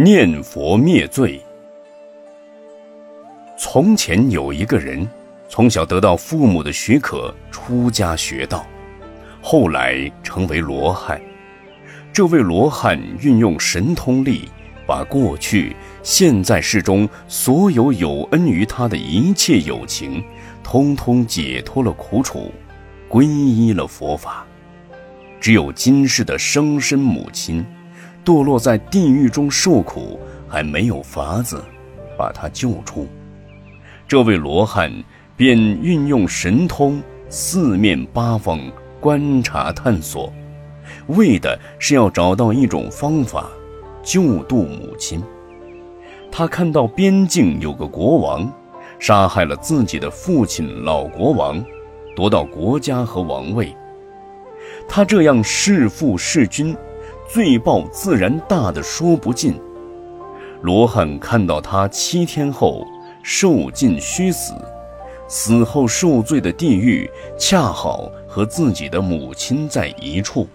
念佛灭罪。从前有一个人，从小得到父母的许可出家学道，后来成为罗汉。这位罗汉运用神通力，把过去、现在世中所有有恩于他的一切友情，通通解脱了苦楚，皈依了佛法。只有今世的生身母亲。堕落在地狱中受苦，还没有法子把他救出。这位罗汉便运用神通，四面八方观察探索，为的是要找到一种方法救度母亲。他看到边境有个国王，杀害了自己的父亲老国王，夺到国家和王位。他这样弑父弑君。罪报自然大的说不尽。罗汉看到他七天后受尽虚死，死后受罪的地狱恰好和自己的母亲在一处，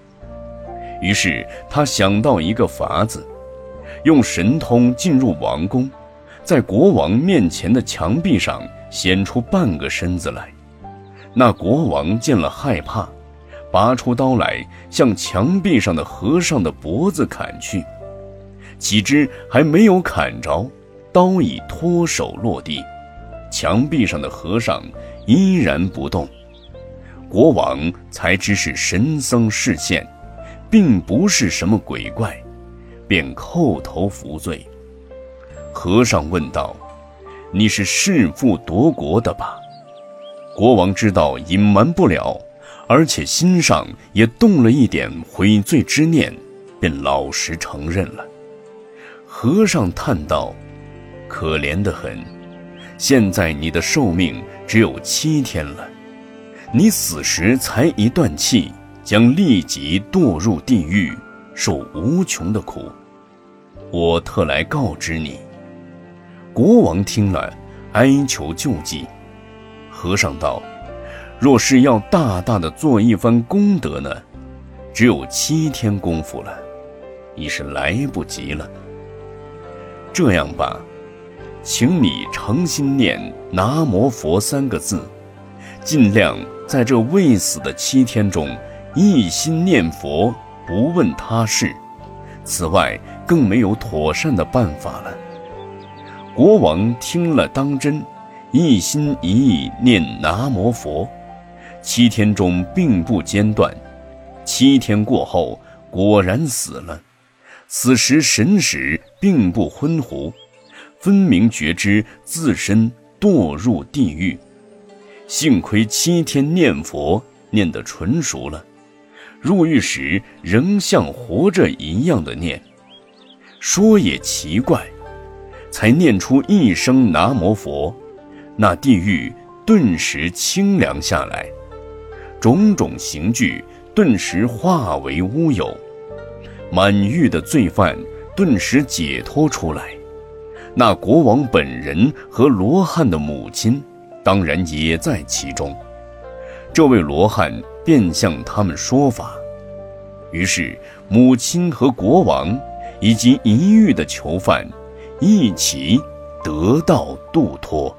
于是他想到一个法子，用神通进入王宫，在国王面前的墙壁上显出半个身子来。那国王见了害怕。拔出刀来，向墙壁上的和尚的脖子砍去，岂知还没有砍着，刀已脱手落地，墙壁上的和尚依然不动。国王才知是神僧示现，并不是什么鬼怪，便叩头服罪。和尚问道：“你是弑父夺国的吧？”国王知道隐瞒不了。而且心上也动了一点悔罪之念，便老实承认了。和尚叹道：“可怜得很，现在你的寿命只有七天了，你死时才一断气，将立即堕入地狱，受无穷的苦。我特来告知你。”国王听了，哀求救济。和尚道。若是要大大的做一番功德呢，只有七天功夫了，已是来不及了。这样吧，请你诚心念“南无佛”三个字，尽量在这未死的七天中，一心念佛，不问他事。此外，更没有妥善的办法了。国王听了当真，一心一意念“南无佛”。七天中并不间断，七天过后果然死了。此时神识并不昏糊，分明觉知自身堕入地狱。幸亏七天念佛念得纯熟了，入狱时仍像活着一样的念。说也奇怪，才念出一声南无佛，那地狱顿时清凉下来。种种刑具顿时化为乌有，满狱的罪犯顿时解脱出来。那国王本人和罗汉的母亲，当然也在其中。这位罗汉便向他们说法，于是母亲和国王以及一狱的囚犯，一起得到度脱。